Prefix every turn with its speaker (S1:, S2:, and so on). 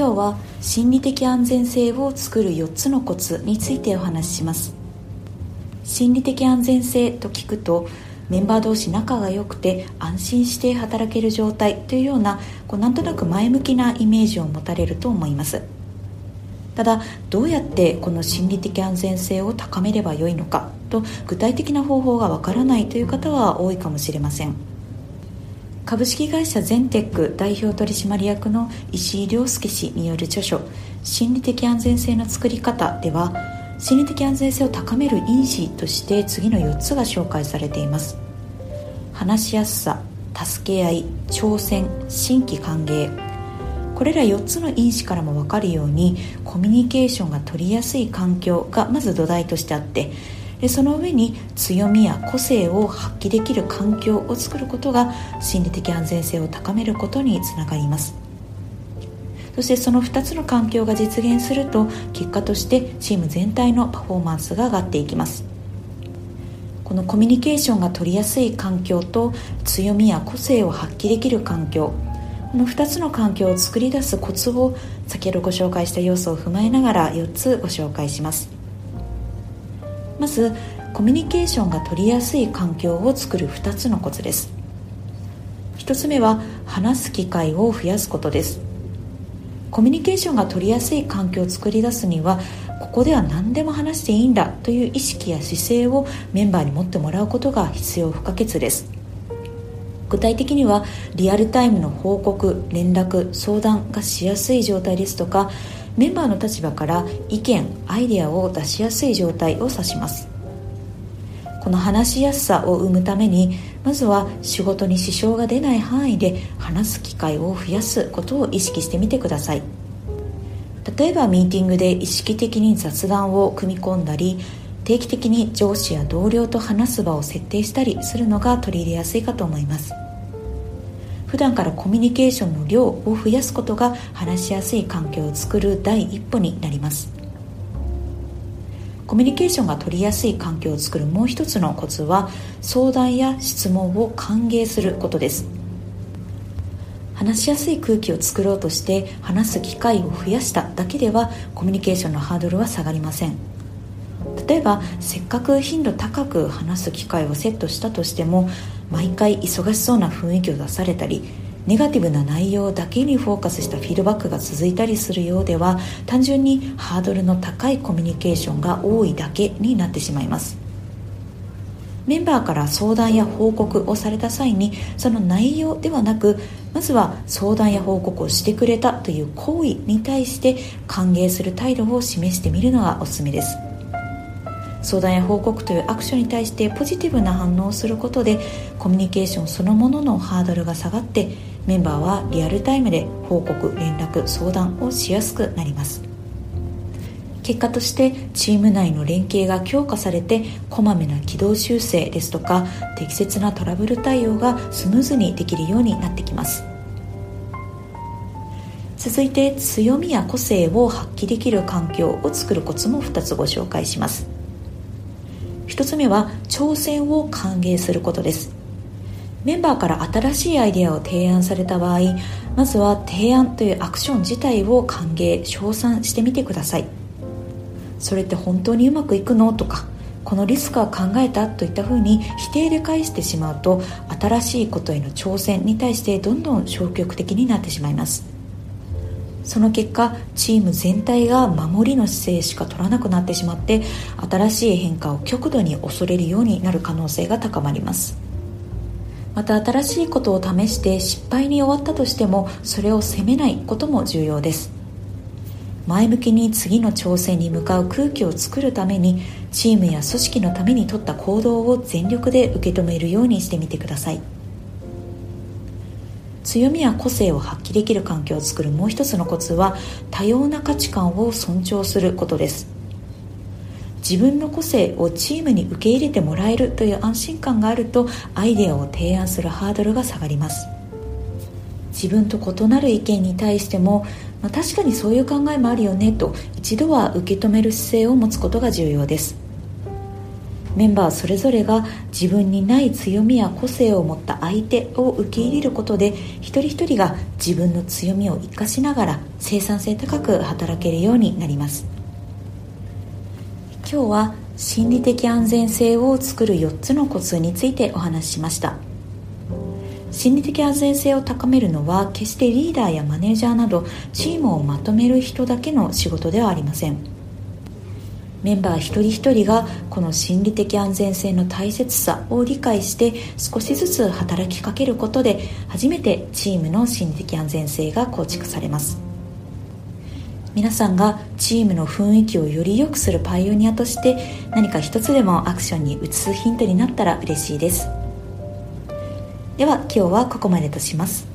S1: 今日は心理的安全性を作る4つのコツについてお話しします。心理的安全性と聞くとメンバー同士仲が良くて安心して働ける状態というようなこうなんとなく前向きなイメージを持たれると思います。ただどうやってこの心理的安全性を高めればよいのかと具体的な方法がわからないという方は多いかもしれません。株式会社ゼンテック代表取締役の石井亮介氏による著書「心理的安全性の作り方」では心理的安全性を高める因子として次の4つが紹介されています。話しやすさ助け合い挑戦新規歓迎。これら4つの因子からも分かるようにコミュニケーションが取りやすい環境がまず土台としてあってでその上に強みや個性を発揮できる環境を作ることが心理的安全性を高めることにつながります。そしてその2つの環境が実現すると結果としてチーム全体のパフォーマンスが上がっていきます。このコミュニケーションが取りやすい環境と強みや個性を発揮できる環境この2つの環境を作り出すコツを先ほどご紹介した要素を踏まえながら4つご紹介します。まずコミュニケーションが取りやすい環境を作る2つのコツです。1つ目は話す機会を増やすことです。コミュニケーションが取りやすい環境を作り出すにはここでは何でも話していいんだという意識や姿勢をメンバーに持ってもらうことが必要不可欠です。具体的にはリアルタイムの報告連絡相談がしやすい状態ですとかメンバーの立場から意見アイデアを出しやすい状態を指します。この話しやすさを生むためにまずは仕事に支障が出ない範囲で話す機会を増やすことを意識してみてください。例えばミーティングで意識的に雑談を組み込んだり定期的に上司や同僚と話す場を設定したりするのが取り入れやすいかと思います。普段からコミュニケーションの量を増やすことが話しやすい環境を作る第一歩になります。コミュニケーションが取りやすい環境を作るもう一つのコツは相談や質問を歓迎することです。話しやすい空気を作ろうとして話す機会を増やしただけではコミュニケーションのハードルは下がりません。例えばせっかく頻度高く話す機会をセットしたとしても毎回忙しそうな雰囲気を出されたりネガティブな内容だけにフォーカスしたフィードバックが続いたりするようでは単純にハードルの高いコミュニケーションが多いだけになってしまいます。メンバーから相談や報告をされた際にその内容ではなくまずは相談や報告をしてくれたという行為に対して歓迎する態度を示してみるのがおすすめです。相談や報告というアクションに対してポジティブな反応をすることでコミュニケーションそのもののハードルが下がってメンバーはリアルタイムで報告連絡相談をしやすくなります。結果としてチーム内の連携が強化されてこまめな軌道修正ですとか適切なトラブル対応がスムーズにできるようになってきます。続いて強みや個性を発揮できる環境を作るコツも2つご紹介します。1つ目は挑戦を歓迎することです。メンバーから新しいアイデアを提案された場合まずは提案というアクション自体を歓迎称賛してみてください。それって本当にうまくいくの？とかこのリスクは考えた？といったふうに否定で返してしまうと新しいことへの挑戦に対してどんどん消極的になってしまいます。その結果チーム全体が守りの姿勢しか取らなくなってしまって新しい変化を極度に恐れるようになる可能性が高まります。また新しいことを試して失敗に終わったとしてもそれを責めないことも重要です。前向きに次の挑戦に向かう空気を作るためにチームや組織のために取った行動を全力で受け止めるようにしてみてください。強みや個性を発揮できる環境を作るもう一つのコツは多様な価値観を尊重することです。自分の個性をチームに受け入れてもらえるという安心感があるとアイデアを提案するハードルが下がります。自分と異なる意見に対しても、まあ、確かにそういう考えもあるよねと一度は受け止める姿勢を持つことが重要です。メンバーそれぞれが自分にない強みや個性を持った相手を受け入れることで一人一人が自分の強みを生かしながら生産性高く働けるようになります。今日は心理的安全性を作る4つのコツについてお話ししました。心理的安全性を高めるのは決してリーダーやマネージャーなどチームをまとめる人だけの仕事ではありません。メンバー一人一人がこの心理的安全性の大切さを理解して少しずつ働きかけることで初めてチームの心理的安全性が構築されます。皆さんがチームの雰囲気をより良くするパイオニアとして何か一つでもアクションに移すヒントになったら嬉しいです。では今日はここまでとします。